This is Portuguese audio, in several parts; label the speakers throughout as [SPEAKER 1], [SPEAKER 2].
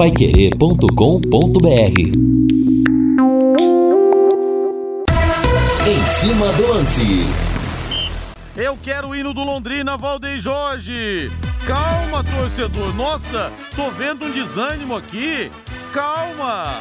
[SPEAKER 1] paiquerê.com.br Em cima do lance.
[SPEAKER 2] Eu quero o hino do Londrina, Valdeir Jorge. Calma, torcedor. Nossa, tô vendo um desânimo aqui. Calma.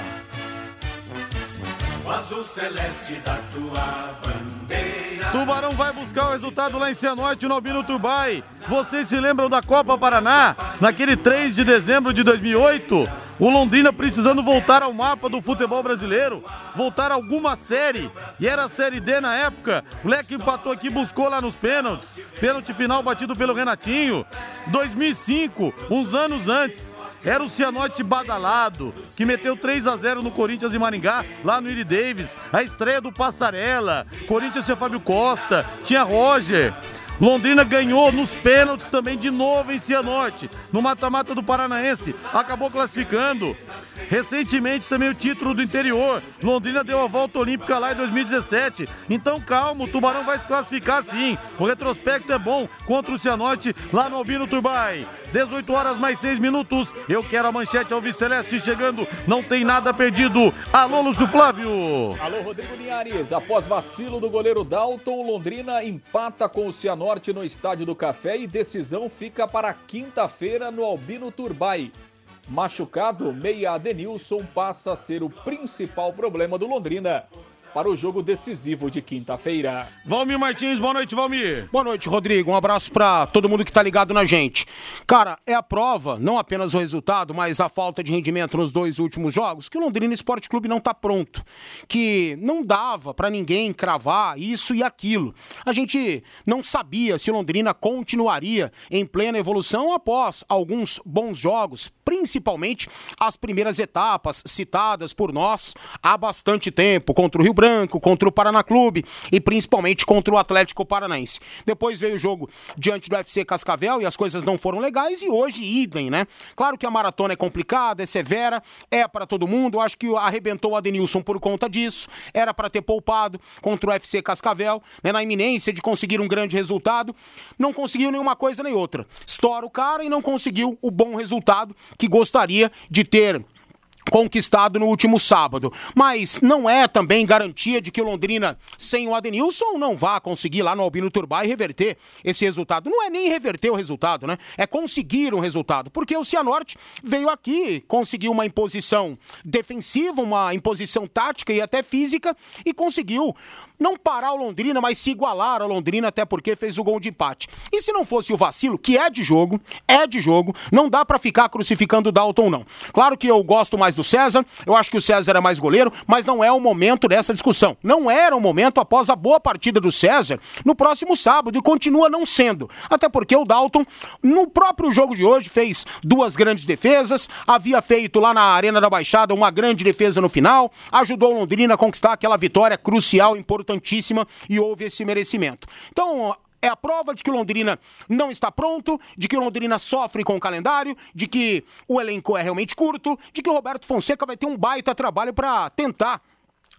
[SPEAKER 3] O azul celeste da tua bandeira.
[SPEAKER 2] Tubarão vai buscar o resultado lá em Cianorte, no Albino Tubai. Vocês se lembram da Copa Paraná? Naquele 3 de dezembro de 2008? O Londrina precisando voltar ao mapa do futebol brasileiro, voltar a alguma série. E era a Série D na época. O Leque empatou aqui, buscou lá nos pênaltis. Pênalti final batido pelo Renatinho. 2005, uns anos antes. Era o Cianorte badalado, que meteu 3 a 0 no Corinthians e Maringá, lá no Iri Davis. A estreia do Passarela. Corinthians tinha Fábio Costa, tinha Roger. Londrina ganhou nos pênaltis também de novo em Cianorte, no mata-mata do Paranaense, acabou classificando. Recentemente também o título do interior. Londrina deu a volta olímpica lá em 2017. Então calma, o Tubarão vai se classificar sim. O retrospecto é bom contra o Cianorte lá no Albino Tubai. 18 horas mais 6 minutos. Eu quero a manchete Alves Celeste chegando. Não tem nada perdido. Alô, Lúcio Flávio.
[SPEAKER 4] Alô, Rodrigo Linhares. Após vacilo do goleiro Dalton, Londrina empata com o Cianorte no Estádio do Café e decisão fica para quinta-feira no Albino Turbai. Machucado, meia Adenilson passa a ser o principal problema do Londrina para o jogo decisivo de quinta-feira.
[SPEAKER 2] Valmir Martins, boa noite, Valmir.
[SPEAKER 5] Boa noite, Rodrigo. Um abraço para todo mundo que tá ligado na gente. Cara, é a prova, não apenas o resultado, mas a falta de rendimento nos dois últimos jogos, que o Londrina Esporte Clube não tá pronto, que não dava para ninguém cravar isso e aquilo. A gente não sabia se o Londrina continuaria em plena evolução após alguns bons jogos, principalmente as primeiras etapas citadas por nós há bastante tempo, contra o Rio Branco, contra o Paraná Clube e principalmente contra o Atlético Paranaense. Depois veio o jogo diante do FC Cascavel e as coisas não foram legais e hoje idem, né? Claro que a maratona é complicada, é severa, é para todo mundo. Acho que arrebentou o Adenilson por conta disso. Era para ter poupado contra o FC Cascavel, né, na iminência de conseguir um grande resultado. Não conseguiu nenhuma coisa nem outra. Estoura o cara e não conseguiu o bom resultado que gostaria de ter conquistado no último sábado. Mas não é também garantia de que o Londrina, sem o Adenilson, não vá conseguir lá no Albino Turbay reverter esse resultado. Não é nem reverter o resultado, né? É conseguir um resultado. Porque o Cianorte veio aqui, conseguiu uma imposição defensiva, uma imposição tática e até física e conseguiu não parar o Londrina, mas se igualar ao Londrina, até porque fez o gol de empate. E se não fosse o vacilo, que é de jogo, é de jogo, não dá para ficar crucificando o Dalton, não. Claro que eu gosto mais do César, eu acho que o César é mais goleiro, mas não é o momento dessa discussão. Não era o momento após a boa partida do César no próximo sábado e continua não sendo. Até porque o Dalton, no próprio jogo de hoje, fez duas grandes defesas, havia feito lá na Arena da Baixada uma grande defesa no final, ajudou o Londrina a conquistar aquela vitória crucial, importantíssima e houve esse merecimento. Então, é a prova de que o Londrina não está pronto, de que o Londrina sofre com o calendário, de que o elenco é realmente curto, de que o Roberto Fonseca vai ter um baita trabalho para tentar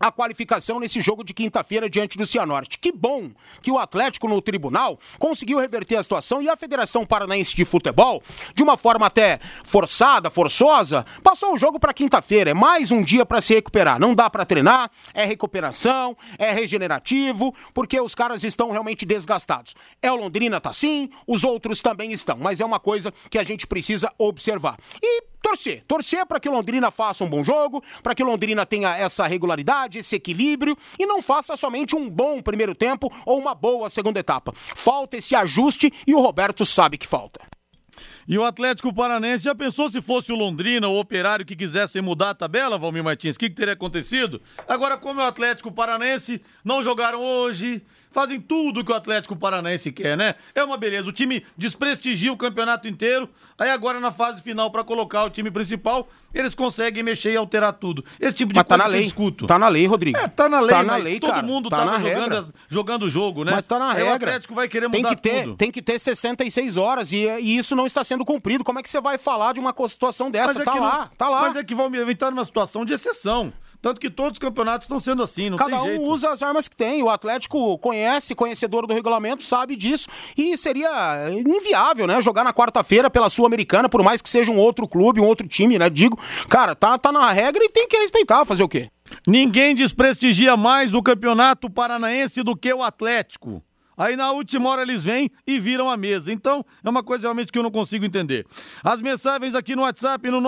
[SPEAKER 5] a qualificação nesse jogo de quinta-feira diante do Cianorte. Que bom que o Atlético no tribunal conseguiu reverter a situação e a Federação Paranaense de Futebol, de uma forma até forçada, forçosa, passou o jogo para quinta-feira. É mais um dia para se recuperar. Não dá para treinar, é recuperação, é regenerativo, porque os caras estão realmente desgastados. É o Londrina tá sim, os outros também estão, mas é uma coisa que a gente precisa observar. E torcer. Torcer para que Londrina faça um bom jogo, para que Londrina tenha essa regularidade, esse equilíbrio e não faça somente um bom primeiro tempo ou uma boa segunda etapa. Falta esse ajuste e o Roberto sabe que falta.
[SPEAKER 2] E o Atlético Paranense já pensou se fosse o Londrina ou o Operário que quisessem mudar a tabela, Valmir Martins? O que, que teria acontecido? Agora, como é o Atlético Paranense, não jogaram hoje, fazem tudo que o Atlético Paranaense quer, né? É uma beleza. O time desprestigia o campeonato inteiro. Aí agora na fase final para colocar o time principal, eles conseguem mexer e alterar tudo. Esse tipo de
[SPEAKER 5] Mas tá
[SPEAKER 2] coisa
[SPEAKER 5] na
[SPEAKER 2] que eu
[SPEAKER 5] lei.
[SPEAKER 2] discuto.
[SPEAKER 5] Tá na lei, Rodrigo.
[SPEAKER 2] É, tá na lei,
[SPEAKER 5] Tá na
[SPEAKER 2] mas
[SPEAKER 5] lei,
[SPEAKER 2] todo
[SPEAKER 5] cara.
[SPEAKER 2] mundo
[SPEAKER 5] Tá
[SPEAKER 2] tá
[SPEAKER 5] na
[SPEAKER 2] jogando, jogando o jogo, né?
[SPEAKER 5] Mas tá na
[SPEAKER 2] Aí
[SPEAKER 5] regra.
[SPEAKER 2] O Atlético vai querer
[SPEAKER 5] tem
[SPEAKER 2] mudar
[SPEAKER 5] que ter,
[SPEAKER 2] tudo.
[SPEAKER 5] Tem que ter 66 horas e, e isso não está sendo cumprido. Como é que você vai falar de uma situação dessa?
[SPEAKER 2] é
[SPEAKER 5] tá
[SPEAKER 2] que
[SPEAKER 5] lá,
[SPEAKER 2] não-
[SPEAKER 5] tá lá.
[SPEAKER 2] Mas é que Valmir vai estar numa situação de exceção. Tanto que todos os campeonatos estão sendo assim, não
[SPEAKER 5] Cada
[SPEAKER 2] tem
[SPEAKER 5] um
[SPEAKER 2] jeito.
[SPEAKER 5] usa as armas que tem. O Atlético conhece, conhecedor do regulamento, sabe disso. E seria inviável, né? Jogar na quarta-feira pela Sul-Americana, por mais que seja um outro clube, um outro time, né? Digo, cara, tá, tá na regra e tem que respeitar, fazer o quê?
[SPEAKER 2] Ninguém desprestigia mais o campeonato paranaense do que o Atlético. Aí na última hora eles vêm e viram a mesa. Então, é uma coisa realmente que eu não consigo entender. As mensagens aqui no WhatsApp no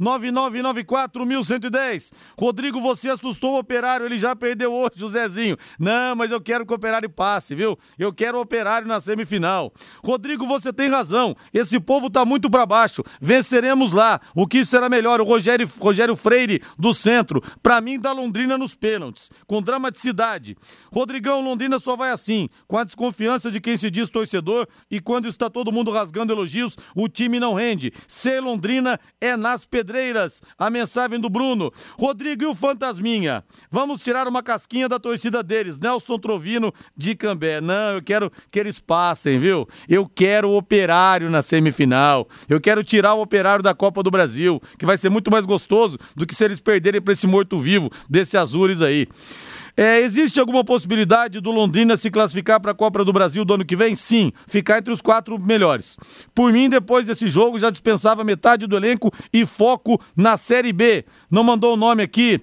[SPEAKER 2] 999941110. Rodrigo, você assustou o operário, ele já perdeu hoje, o Zezinho. Não, mas eu quero que o operário passe, viu? Eu quero o operário na semifinal. Rodrigo, você tem razão. Esse povo tá muito para baixo. Venceremos lá. O que será melhor? O Rogério, Rogério Freire do centro. Para mim, da Londrina nos pênaltis. Com dramaticidade. Rodrigão, Londrina só vai assim. Com a desconfiança de quem se diz torcedor e quando está todo mundo rasgando elogios, o time não rende. Ser Londrina é nas pedreiras. A mensagem do Bruno. Rodrigo e o Fantasminha. Vamos tirar uma casquinha da torcida deles. Nelson Trovino de Cambé. Não, eu quero que eles passem, viu? Eu quero o operário na semifinal. Eu quero tirar o operário da Copa do Brasil, que vai ser muito mais gostoso do que se eles perderem para esse morto-vivo desse Azures aí. É, existe alguma possibilidade do Londrina se classificar para a Copa do Brasil do ano que vem? Sim, ficar entre os quatro melhores. Por mim, depois desse jogo, já dispensava metade do elenco e foco na Série B. Não mandou o nome aqui.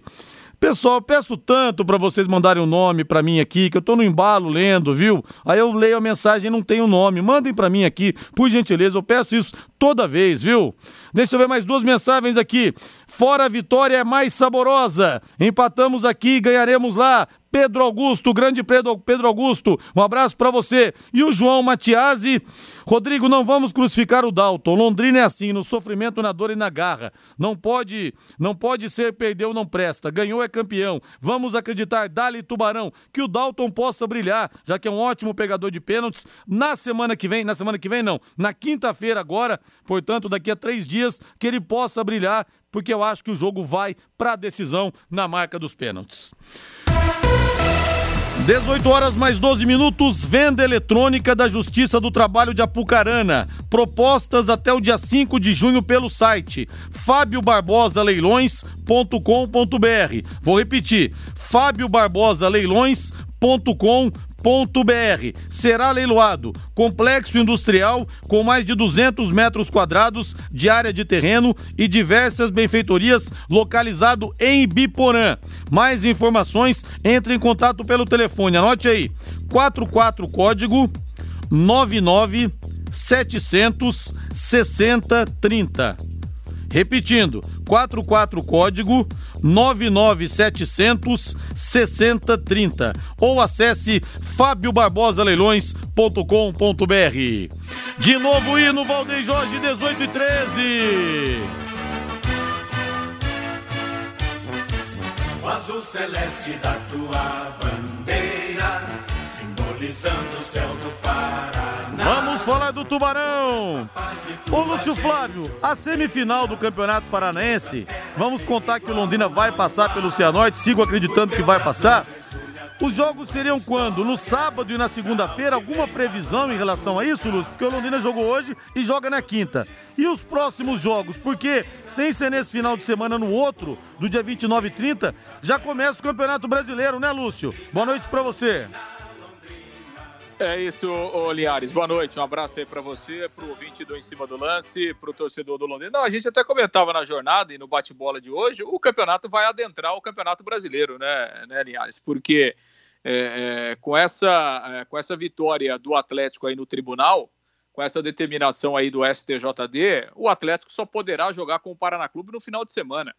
[SPEAKER 2] Pessoal, peço tanto para vocês mandarem o um nome para mim aqui, que eu tô no embalo lendo, viu? Aí eu leio a mensagem e não tem o nome. Mandem para mim aqui, por gentileza, eu peço isso toda vez, viu? Deixa eu ver mais duas mensagens aqui. Fora a vitória é mais saborosa. Empatamos aqui, ganharemos lá. Pedro Augusto, grande Pedro, Augusto, um abraço para você. E o João Matiasi, Rodrigo, não vamos crucificar o Dalton. Londrina é assim, no sofrimento, na dor e na garra. Não pode, não pode ser perdeu não presta. Ganhou é campeão. Vamos acreditar, dali Tubarão, que o Dalton possa brilhar, já que é um ótimo pegador de pênaltis. Na semana que vem, na semana que vem não, na quinta-feira agora, portanto daqui a três dias, que ele possa brilhar, porque eu acho que o jogo vai para a decisão na marca dos pênaltis. 18 horas mais 12 minutos, venda eletrônica da Justiça do Trabalho de Apucarana. Propostas até o dia 5 de junho pelo site fábiobarbosa.leilões.com.br. Vou repetir, fábiobarbosa.leilões.com.br será leiloado complexo industrial com mais de 200 metros quadrados de área de terreno e diversas benfeitorias localizado em Biporã. Mais informações, entre em contato pelo telefone. Anote aí: 44 código 99 700 6030. Repetindo, 44 código 99700 6030 ou acesse fabiobarbosa.leilões.com.br. De novo hino Valdeir Jorge 18 e 13.
[SPEAKER 3] O azul celeste da tua bandeira, simbolizando o céu do Paraná.
[SPEAKER 2] Falar do Tubarão. Ô Lúcio Flávio, a semifinal do Campeonato Paranaense, vamos contar que o Londrina vai passar pelo Cianorte, sigo acreditando que vai passar. Os jogos seriam quando? No sábado e na segunda-feira? Alguma previsão em relação a isso, Lúcio? Porque o Londrina jogou hoje e joga na quinta. E os próximos jogos? Porque, sem ser nesse final de semana, no outro, do dia 29 e 30, já começa o Campeonato Brasileiro, né, Lúcio? Boa noite pra você.
[SPEAKER 4] É isso, ô Linhares. Boa noite. Um abraço aí para você, pro ouvinte do Em Cima do Lance, pro torcedor do Londrina. Não, a gente até comentava na jornada e no bate-bola de hoje, o campeonato vai adentrar o Campeonato Brasileiro, né, né Linhares? Porque é, é, com, essa, é, com essa vitória do Atlético aí no tribunal, com essa determinação aí do STJD, o Atlético só poderá jogar com o Paraná Clube no final de semana.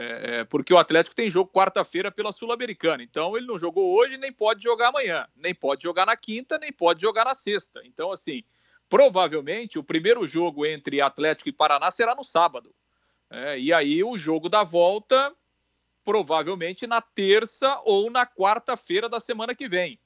[SPEAKER 4] É, porque o Atlético tem jogo quarta-feira pela Sul-Americana. Então ele não jogou hoje, nem pode jogar amanhã, nem pode jogar na quinta, nem pode jogar na sexta. Então, assim, provavelmente o primeiro jogo entre Atlético e Paraná será no sábado. É, e aí o jogo da volta, provavelmente na terça ou na quarta-feira da semana que vem.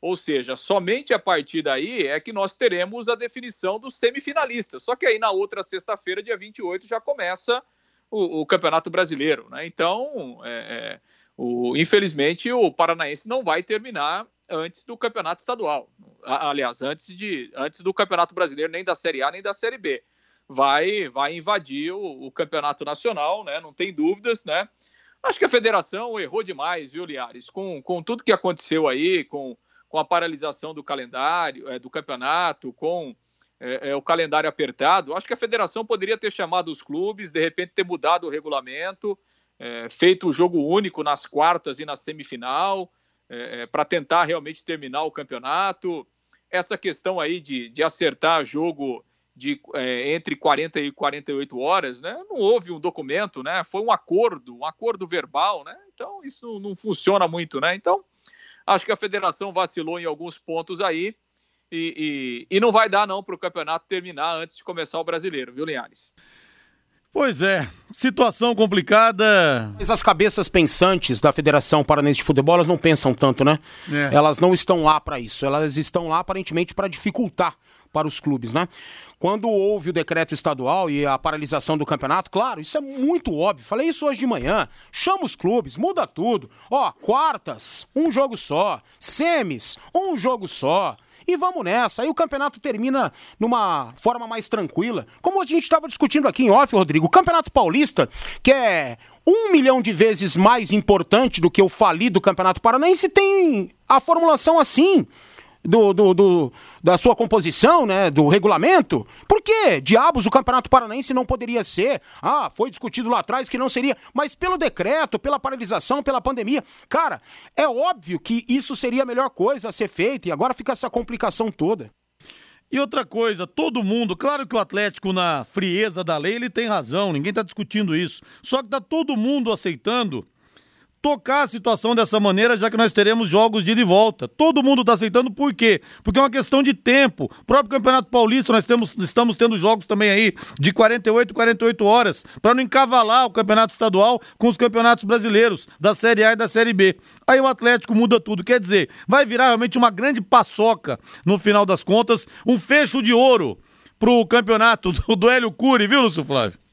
[SPEAKER 4] Ou seja, somente a partir daí é que nós teremos a definição dos semifinalistas. Só que aí na outra sexta-feira, dia 28, já começa o, o Campeonato Brasileiro. Né? Então, é, é, o, infelizmente, o Paranaense não vai terminar antes do Campeonato Estadual. Aliás, antes, de, antes do Campeonato Brasileiro, nem da Série A nem da Série B. Vai, vai invadir o, o Campeonato Nacional, né? não tem dúvidas, né? Acho que a federação errou demais, viu, Liares? Com, com tudo que aconteceu aí, com, com a paralisação do calendário, é, do campeonato, com é, é, o calendário apertado, acho que a federação poderia ter chamado os clubes, de repente ter mudado o regulamento, é, feito o jogo único nas quartas e na semifinal, é, é, para tentar realmente terminar o campeonato. Essa questão aí de, de acertar jogo de é, entre 40 e 48 horas, né? Não houve um documento, né? Foi um acordo, um acordo verbal, né? Então isso não funciona muito, né? Então acho que a federação vacilou em alguns pontos aí e, e, e não vai dar não para o campeonato terminar antes de começar o brasileiro, viu, Linhares?
[SPEAKER 2] Pois é, situação complicada.
[SPEAKER 5] Mas as cabeças pensantes da Federação Paranense de Futebol, elas não pensam tanto, né? É. Elas não estão lá para isso, elas estão lá aparentemente para dificultar para os clubes, né? Quando houve o decreto estadual e a paralisação do campeonato, claro, isso é muito óbvio. Falei isso hoje de manhã. Chama os clubes, muda tudo. Ó, quartas, um jogo só. Semis, um jogo só. E vamos nessa. Aí o campeonato termina numa forma mais tranquila. Como a gente estava discutindo aqui em off, Rodrigo, o Campeonato Paulista, que é um milhão de vezes mais importante do que o falido Campeonato Paranaense, tem a formulação assim do, do, do, da sua composição, né, do regulamento. Por que diabos o Campeonato Paranaense não poderia ser? Ah, foi discutido lá atrás que não seria, mas pelo decreto, pela paralisação, pela pandemia. Cara, é óbvio que isso seria a melhor coisa a ser feita e agora fica essa complicação toda.
[SPEAKER 2] E outra coisa, todo mundo, claro que o Atlético, na frieza da lei, ele tem razão, ninguém está discutindo isso. Só que tá todo mundo aceitando tocar a situação dessa maneira, já que nós teremos jogos de ida e volta. Todo mundo está aceitando por quê? Porque é uma questão de tempo. O próprio Campeonato Paulista, nós temos, estamos tendo jogos também aí de 48, 48 horas, para não encavalar o Campeonato Estadual com os campeonatos brasileiros, da Série A e da Série B. Aí o Atlético muda tudo. Quer dizer, vai virar realmente uma grande paçoca no final das contas, um fecho de ouro pro campeonato do, do Hélio Cury, viu, Lúcio Flávio?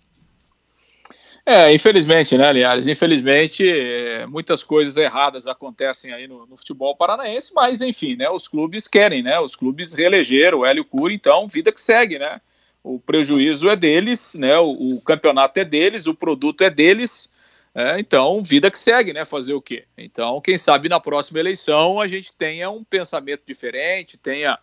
[SPEAKER 4] É, infelizmente, né, Linhares? Infelizmente, é, muitas coisas erradas acontecem aí no, no, futebol paranaense, mas enfim, né? Os clubes querem, né? Os clubes reelegeram o Hélio Cury, então vida que segue, né? O prejuízo é deles, né? O, o campeonato é deles, o produto é deles, é, então vida que segue, né? Fazer o quê? Então, quem sabe na próxima eleição a gente tenha um pensamento diferente, tenha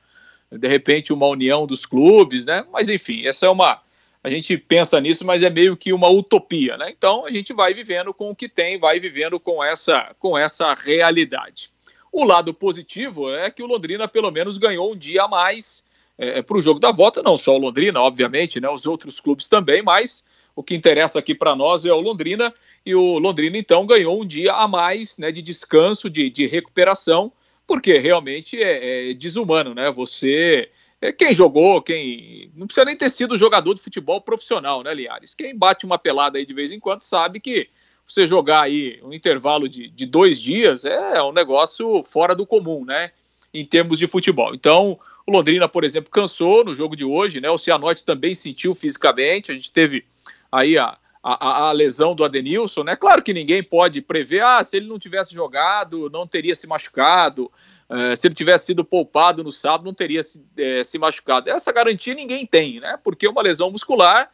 [SPEAKER 4] de repente uma união dos clubes, né? Mas enfim, essa é uma a gente pensa nisso, mas é meio que uma utopia, né? Então a gente vai vivendo com o que tem, vai vivendo com essa, com essa realidade. O lado positivo é que o Londrina pelo menos ganhou um dia a mais é, é para o jogo da volta, não só o Londrina, obviamente, né? Os outros clubes também, mas o que interessa aqui para nós é o Londrina e o Londrina então ganhou um dia a mais, né? De descanso, de, de recuperação, porque realmente é, é desumano, né? Você quem jogou, quem. Não precisa nem ter sido jogador de futebol profissional, né, Liares? Quem bate uma pelada aí de vez em quando sabe que você jogar aí um intervalo de, de dois dias é um negócio fora do comum, né? Em termos de futebol. Então, o Londrina, por exemplo, cansou no jogo de hoje, né? O Cianorte também sentiu fisicamente. A gente teve aí a, a, a, lesão do Adenilson, né? Claro que ninguém pode prever, ah, se ele não tivesse jogado, não teria se machucado. É, se ele tivesse sido poupado no sábado, não teria se, é, se machucado. Essa garantia ninguém tem, né? Porque uma lesão muscular,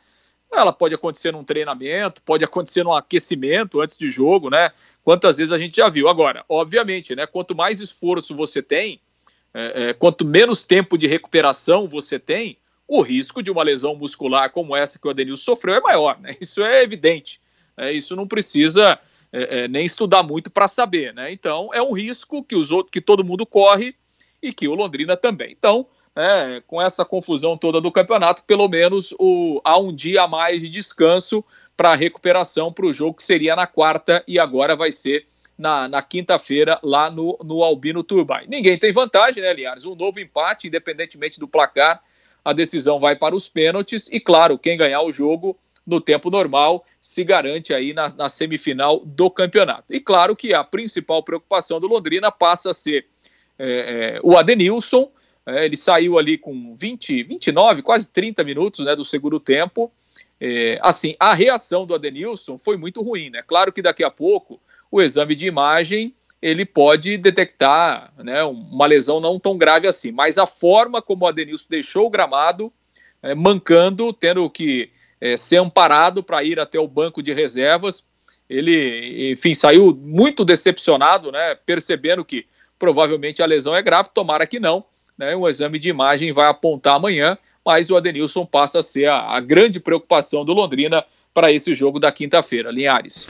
[SPEAKER 4] ela pode acontecer num treinamento, pode acontecer num aquecimento antes de jogo, né? Quantas vezes a gente já viu. Agora, obviamente, né? Quanto mais esforço você tem, é, quanto menos tempo de recuperação você tem, o risco de uma lesão muscular como essa que o Adenilson sofreu é maior, né? Isso é evidente. Né? Isso não precisa é, é, nem estudar muito para saber, né? Então é um risco que os outros, que todo mundo corre e que o Londrina também. Então, é, com essa confusão toda do campeonato, pelo menos o, há um dia a mais de descanso para recuperação para o jogo que seria na quarta e agora vai ser na, na quinta-feira lá no, no Albino Turbine. Ninguém tem vantagem, né, Liares? Um novo empate, independentemente do placar, a decisão vai para os pênaltis e, claro, quem ganhar o jogo no tempo normal, se garante aí na, na semifinal do campeonato. E claro que a principal preocupação do Londrina passa a ser é, é, o Adenilson, é, ele saiu ali com 20, 29, quase 30 minutos né, do segundo tempo. É, assim, a reação do Adenilson foi muito ruim, né? Claro que daqui a pouco o exame de imagem ele pode detectar né, uma lesão não tão grave assim, mas a forma como o Adenilson deixou o gramado, é, mancando, tendo que é, ser amparado para ir até o banco de reservas. Ele, enfim, saiu muito decepcionado, né? Percebendo que provavelmente a lesão é grave, tomara que não. Né, um exame de imagem vai apontar amanhã, mas o Adenilson passa a ser a, a grande preocupação do Londrina para esse jogo da quinta-feira. Linhares.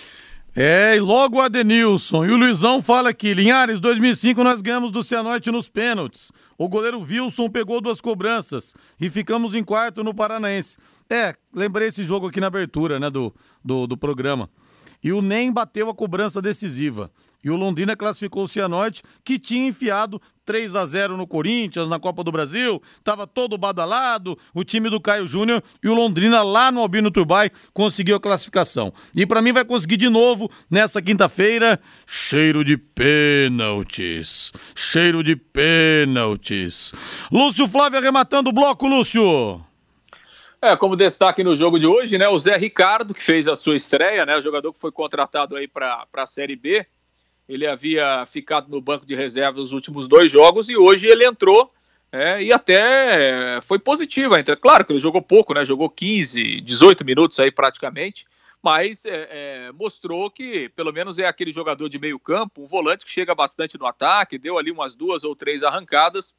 [SPEAKER 2] É, e logo o Adenilson. E o Luizão fala aqui: Linhares, 2005 nós ganhamos do Cianorte nos pênaltis. O goleiro Wilson pegou duas cobranças e ficamos em quarto no Paranaense. É, lembrei esse jogo aqui na abertura, né, do, do, do programa. E o NEM bateu a cobrança decisiva. E o Londrina classificou o Cianorte, que tinha enfiado 3 a 0 no Corinthians, na Copa do Brasil, estava todo badalado, o time do Caio Júnior e o Londrina lá no Albino Turbai conseguiu a classificação. E para mim vai conseguir de novo nessa quinta-feira, cheiro de pênaltis. Cheiro de pênaltis. Lúcio Flávio arrematando o bloco, Lúcio.
[SPEAKER 4] É, como destaque no jogo de hoje, né, o Zé Ricardo, que fez a sua estreia, né, o jogador que foi contratado aí para a Série B, ele havia ficado no banco de reserva nos últimos dois jogos e hoje ele entrou é, e até foi positivo a entrada. Claro que ele jogou pouco, né? Jogou 15, 18 minutos aí praticamente, mas é, é, mostrou que pelo menos é aquele jogador de meio campo, um volante que chega bastante no ataque, deu ali umas duas ou três arrancadas,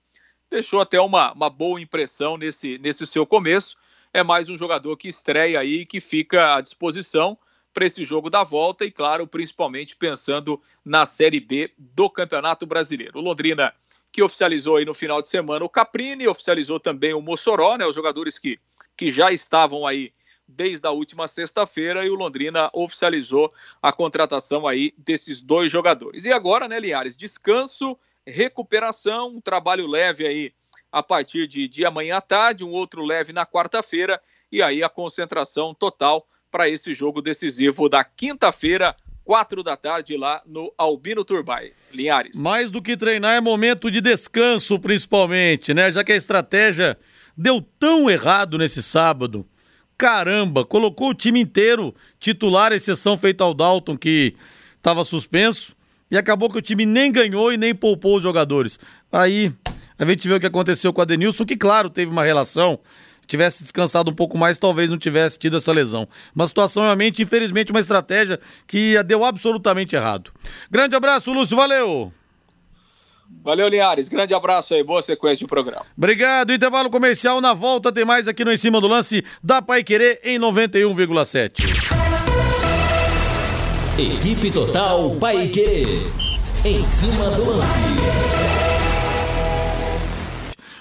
[SPEAKER 4] deixou até uma, uma boa impressão nesse, nesse seu começo. É mais um jogador que estreia aí, que fica à disposição para esse jogo da volta e, claro, principalmente pensando na Série B do Campeonato Brasileiro. O Londrina, que oficializou aí no final de semana o Caprini, oficializou também o Mossoró, né, os jogadores que, que já estavam aí desde a última sexta-feira e o Londrina oficializou a contratação aí desses dois jogadores. E agora, né, Linhares, descanso, recuperação, um trabalho leve aí a partir de, de amanhã à tarde, um outro leve na quarta-feira e aí a concentração total para esse jogo decisivo da quinta-feira, quatro da tarde, lá no Albino Turbai. Linhares.
[SPEAKER 2] Mais do que treinar é momento de descanso, principalmente, né? Já que a estratégia deu tão errado nesse sábado. Caramba, colocou o time inteiro titular, exceção feita ao Dalton, que estava suspenso, e acabou que o time nem ganhou e nem poupou os jogadores. Aí a gente vê o que aconteceu com o Adenilson, que, claro, teve uma relação tivesse descansado um pouco mais, talvez não tivesse tido essa lesão. Uma situação realmente, infelizmente, uma estratégia que deu absolutamente errado. Grande abraço, Lúcio, valeu!
[SPEAKER 4] Valeu, Linhares. Grande abraço aí. Boa sequência de programa.
[SPEAKER 2] Obrigado. Intervalo comercial. Na volta tem mais aqui no Em Cima do Lance da Pai Querer em 91,7.
[SPEAKER 1] Equipe Total Paique. Em cima do lance.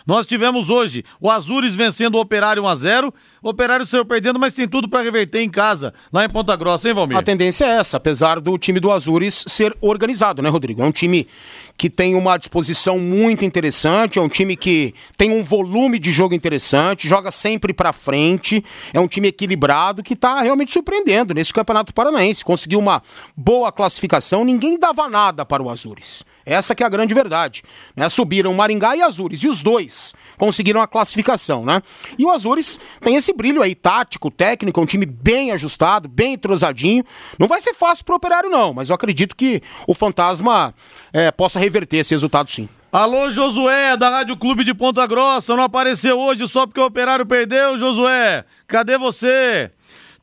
[SPEAKER 2] Nós tivemos hoje o Azures vencendo o Operário 1 a 0 O Operário saiu perdendo, mas tem tudo para reverter em casa, lá em Ponta Grossa, hein, Valmir?
[SPEAKER 5] A tendência é essa, apesar do time do Azures ser organizado, né, Rodrigo? É um time que tem uma disposição muito interessante, é um time que tem um volume de jogo interessante, joga sempre para frente, é um time equilibrado que está realmente surpreendendo nesse Campeonato Paranaense. Conseguiu uma boa classificação, ninguém dava nada para o Azures. Essa que é a grande verdade. Né? Subiram Maringá e Azures, e os dois conseguiram a classificação, né? E o Azures tem esse brilho aí, tático, técnico, um time bem ajustado, bem entrosadinho. Não vai ser fácil pro operário, não, mas eu acredito que o Fantasma é, possa reverter esse resultado sim.
[SPEAKER 2] Alô, Josué, da Rádio Clube de Ponta Grossa, não apareceu hoje só porque o operário perdeu, Josué. Cadê você?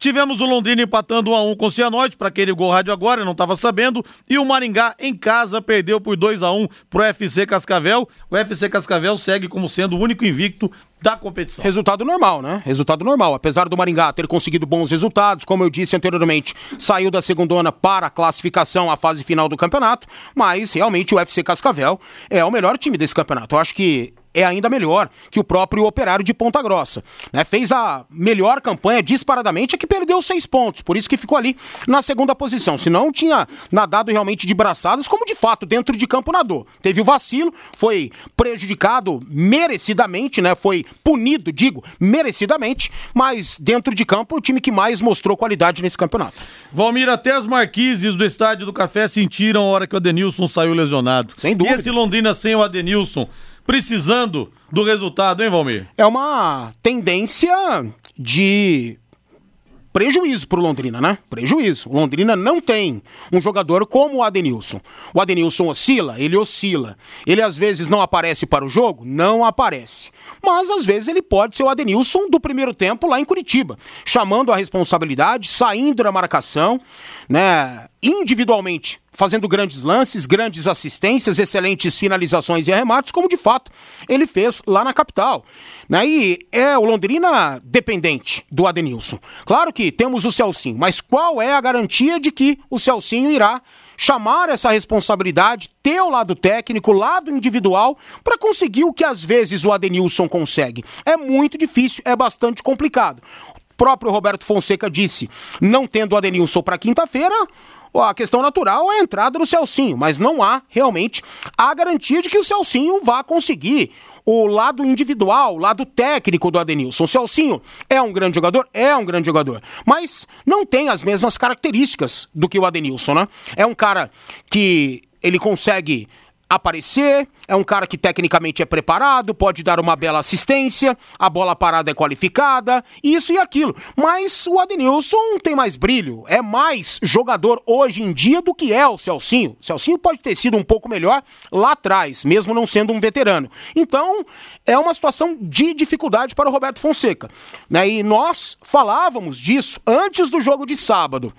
[SPEAKER 2] Tivemos o Londrina empatando 1 a 1 com o Cianorte, para aquele gol rádio agora, não estava sabendo, e o Maringá em casa perdeu por 2 a 1 pro FC Cascavel. O FC Cascavel segue como sendo o único invicto da competição.
[SPEAKER 5] Resultado normal, né? Resultado normal. Apesar do Maringá ter conseguido bons resultados, como eu disse anteriormente, saiu da segundona para a classificação à fase final do campeonato, mas realmente o FC Cascavel é o melhor time desse campeonato. Eu acho que é ainda melhor que o próprio Operário de Ponta Grossa. Né? Fez a melhor campanha disparadamente, é que perdeu seis pontos, por isso que ficou ali na segunda posição. Se não, tinha nadado realmente de braçadas, como de fato dentro de campo nadou. Teve o vacilo, foi prejudicado merecidamente, né? Foi punido, digo, merecidamente, mas dentro de campo o time que mais mostrou qualidade nesse campeonato.
[SPEAKER 2] Valmir, até as marquises do Estádio do Café sentiram a hora que o Adenilson saiu lesionado.
[SPEAKER 5] Sem dúvida.
[SPEAKER 2] E esse Londrina sem o Adenilson precisando do resultado, hein, Valmir?
[SPEAKER 5] É uma tendência de prejuízo pro Londrina, né? Prejuízo. O Londrina não tem um jogador como o Adenilson. O Adenilson oscila? Ele oscila. Ele às vezes não aparece para o jogo? Não aparece. Mas às vezes ele pode ser o Adenilson do primeiro tempo lá em Curitiba, chamando a responsabilidade, saindo da marcação, né? Individualmente fazendo grandes lances, grandes assistências, excelentes finalizações e arremates, como de fato ele fez lá na capital. Né? E é o Londrina dependente do Adenilson. Claro que temos o Celcinho, mas qual é a garantia de que o Celcinho irá chamar essa responsabilidade, ter o lado técnico, o lado individual, para conseguir o que às vezes o Adenilson consegue? É muito difícil, é bastante complicado. O próprio Roberto Fonseca disse, não tendo o Adenilson para quinta-feira, a questão natural é a entrada do Celcinho, mas não há realmente a garantia de que o Celcinho vá conseguir o lado individual, o lado técnico do Adenilson. O Celcinho é um grande jogador? É um grande jogador. Mas não tem as mesmas características do que o Adenilson, né? É um cara que ele consegue aparecer, é um cara que tecnicamente é preparado, pode dar uma bela assistência, a bola parada é qualificada, isso e aquilo. Mas o Adenilson tem mais brilho, é mais jogador hoje em dia do que é o Celcinho. O Celcinho pode ter sido um pouco melhor lá atrás, mesmo não sendo um veterano. Então, é uma situação de dificuldade para o Roberto Fonseca. Né? E nós falávamos disso antes do jogo de sábado.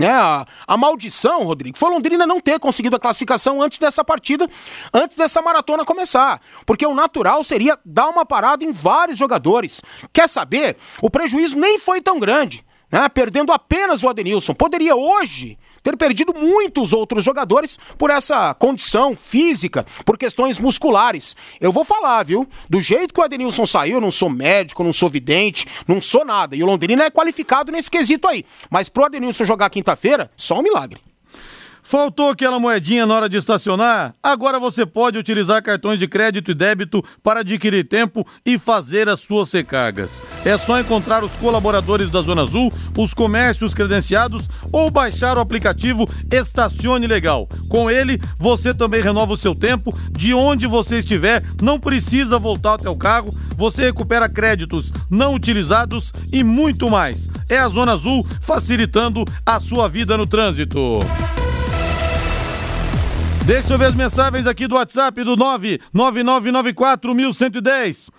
[SPEAKER 5] É, a, a, maldição, Rodrigo, foi Londrina não ter conseguido a classificação antes dessa partida, antes dessa maratona começar. Porque o natural seria dar uma parada em vários jogadores. Quer saber? O prejuízo nem foi tão grande, né? Perdendo apenas o Adenilson. Poderia hoje ter perdido muitos outros jogadores por essa condição física, por questões musculares. Eu vou falar, viu? Do jeito que o Adenilson saiu, eu não sou médico, não sou vidente, não sou nada. E o Londrina é qualificado nesse quesito aí. Mas pro Adenilson jogar quinta-feira, só um milagre.
[SPEAKER 2] Faltou aquela moedinha na hora de estacionar? Agora você pode utilizar cartões de crédito e débito para adquirir tempo e fazer as suas recargas. É só encontrar os colaboradores da Zona Azul, os comércios credenciados ou baixar o aplicativo Estacione Legal. Com ele, você também renova o seu tempo de onde você estiver, não precisa voltar até o carro, você recupera créditos não utilizados e muito mais. É a Zona Azul facilitando a sua vida no trânsito. Deixa eu ver as mensagens aqui do WhatsApp do 999941110.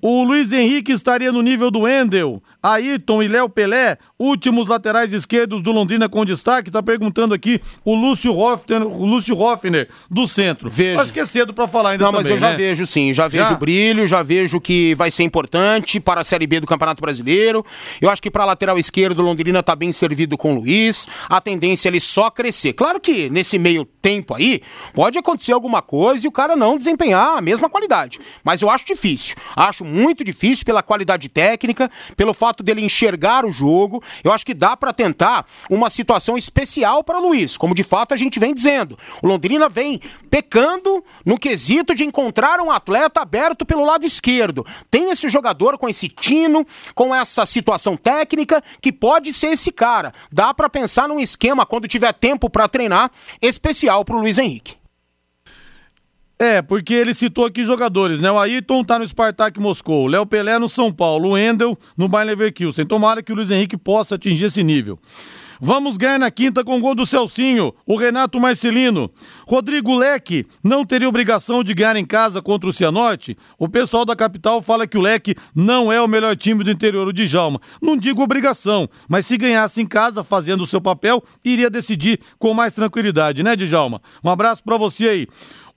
[SPEAKER 2] O Luiz Henrique estaria no nível do Endel. Ayrton e Léo Pelé, últimos laterais esquerdos do Londrina com destaque, tá perguntando aqui o Lúcio Hoffner, o Lúcio Hoffner do centro.
[SPEAKER 5] Vejo.
[SPEAKER 2] Acho que é cedo para falar ainda
[SPEAKER 5] Não,
[SPEAKER 2] também,
[SPEAKER 5] mas eu já
[SPEAKER 2] né?
[SPEAKER 5] vejo sim, já vejo
[SPEAKER 2] Já?
[SPEAKER 5] brilho, já vejo que vai ser importante para a Série B do Campeonato Brasileiro. Eu acho que para lateral esquerdo, o Londrina tá bem servido com o Luiz. A tendência é ele só crescer. Claro que nesse meio tempo aí, pode acontecer alguma coisa e o cara não desempenhar a mesma qualidade. Mas eu acho difícil. Acho muito difícil pela qualidade técnica, pelo fato dele enxergar o jogo. Eu acho que dá para tentar uma situação especial para Luiz, como de fato a gente vem dizendo. O Londrina vem pecando no quesito de encontrar um atleta aberto pelo lado esquerdo. Tem esse jogador com esse tino, com essa situação técnica que pode ser esse cara. Dá para pensar num esquema quando tiver tempo para treinar especial para o Luiz Henrique.
[SPEAKER 2] É, porque ele citou aqui jogadores, né? O Ayrton tá no Spartak Moscou, o Léo Pelé no São Paulo, o Endel no Bayer Leverkusen. Tomara que o Luiz Henrique possa atingir esse nível. Vamos ganhar na quinta com gol do Celcinho, o Renato Marcelino. Rodrigo Leque não teria obrigação de ganhar em casa contra o Cianorte? O pessoal da capital fala que o Leque não é o melhor time do interior, o Djalma. Não digo obrigação, mas se ganhasse em casa fazendo o seu papel, iria decidir com mais tranquilidade, né, Djalma? Um abraço pra você aí.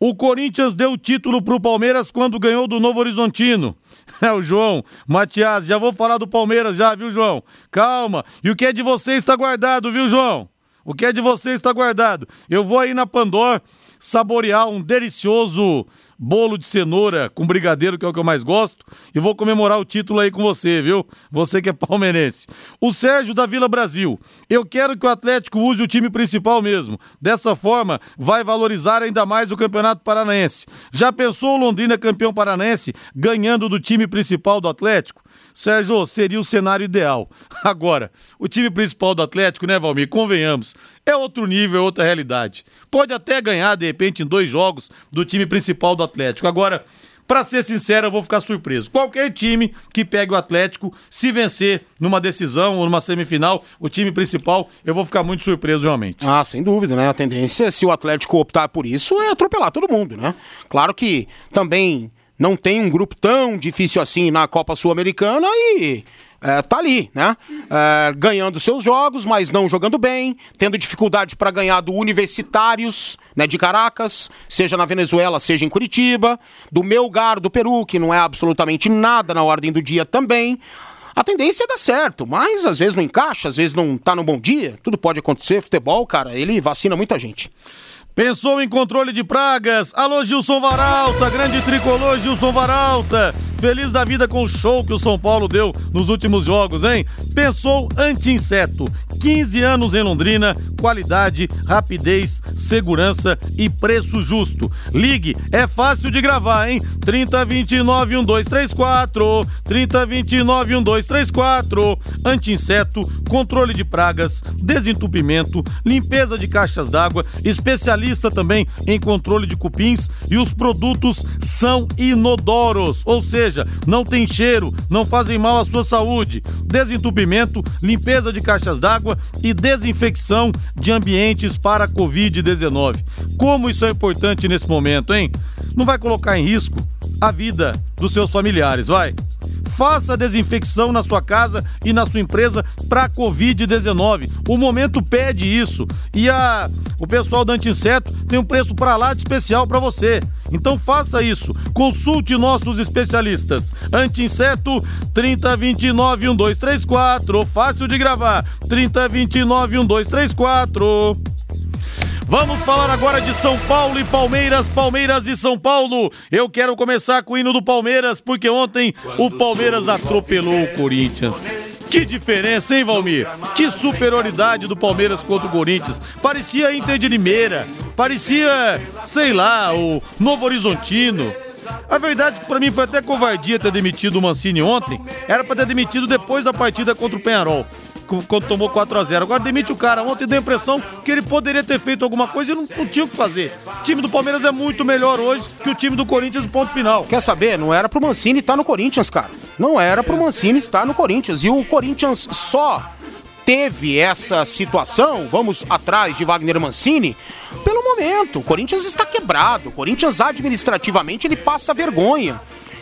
[SPEAKER 2] O Corinthians deu o título pro Palmeiras quando ganhou do Novo Horizontino. É o João, Matias, já vou falar do Palmeiras já, viu, João? Calma. E o que é de você está guardado, viu, João? O que é de você está guardado. Eu vou aí na Pandora saborear um delicioso bolo de cenoura com brigadeiro, que é o que eu mais gosto, e vou comemorar o título aí com você, viu? Você que é palmeirense. O Sérgio da Vila Brasil. Eu quero que o Atlético use o time principal mesmo. Dessa forma, vai valorizar ainda mais o Campeonato Paranaense. Já pensou o Londrina campeão paranaense ganhando do time principal do Atlético? Sérgio, seria o cenário ideal. Agora, o time principal do Atlético, né, Valmir? Convenhamos, é outro nível, é outra realidade. Pode até ganhar, de repente, em dois jogos do time principal do Atlético. Agora, Pra ser sincero, eu vou ficar surpreso. Qualquer time que pegue o Atlético, se vencer numa decisão ou numa semifinal, o time principal, eu vou ficar muito surpreso realmente.
[SPEAKER 5] Ah, sem dúvida, né? A tendência, se o Atlético optar por isso, é atropelar todo mundo, né? Claro que também não tem um grupo tão difícil assim na Copa Sul-Americana e é, tá ali, né? É, ganhando seus jogos, mas não jogando bem, tendo dificuldade para ganhar do Universitários, né, de Caracas, seja na Venezuela, seja em Curitiba, do Melgar do Peru, que não é absolutamente nada na ordem do dia também. A tendência é dar certo, mas às vezes não encaixa, às vezes não tá no bom dia. Tudo pode acontecer. Futebol, cara, ele vacina muita gente.
[SPEAKER 2] Pensou em controle de pragas? Alô, Gilson Varalta, grande tricolor Gilson Varalta. Feliz da vida com o show que o São Paulo deu nos últimos jogos, hein? Pensou anti-inseto. 15 anos em Londrina, qualidade, rapidez, segurança e preço justo. Ligue, é fácil de gravar, hein? 3029 1234, 3029 1234. Anti-inseto, controle de pragas, desentupimento, limpeza de caixas d'água, especialista também em controle de cupins e os produtos são inodoros, ou seja, não tem cheiro, não fazem mal à sua saúde. Desentupimento, limpeza de caixas d'água e desinfecção de ambientes para a Covid-19. Como isso é importante nesse momento, hein? Não vai colocar em risco a vida dos seus familiares, vai? Faça a desinfecção na sua casa e na sua empresa para Covid-19. O momento pede isso. E a, o pessoal da Anti-Inseto tem um preço para lá de especial para você. Então faça isso. Consulte nossos especialistas. Anti-Inseto 3029 1234. Fácil de gravar. 3029 1234. Vamos falar agora de São Paulo e Palmeiras, Palmeiras e São Paulo. Eu quero começar com o hino do Palmeiras, porque ontem o Palmeiras atropelou o Corinthians. Que diferença, hein, Valmir? Que superioridade do Palmeiras contra o Corinthians. Parecia Inter de Limeira, parecia, sei lá, o Novo Horizontino. A verdade é que pra mim foi até covardia ter demitido o Mancini ontem. Era pra ter demitido depois da partida contra o Penharol quando tomou 4 a 0 Agora demite o cara. Ontem deu a impressão que ele poderia ter feito alguma coisa e não, não tinha o que fazer. O time do Palmeiras é muito melhor hoje que o time do Corinthians, ponto final.
[SPEAKER 5] Quer saber? Não era pro Mancini estar no Corinthians, cara. Não era pro Mancini estar no Corinthians. E o Corinthians só teve essa situação, vamos atrás de Wagner Mancini, pelo momento. O Corinthians está quebrado. O Corinthians administrativamente ele passa vergonha.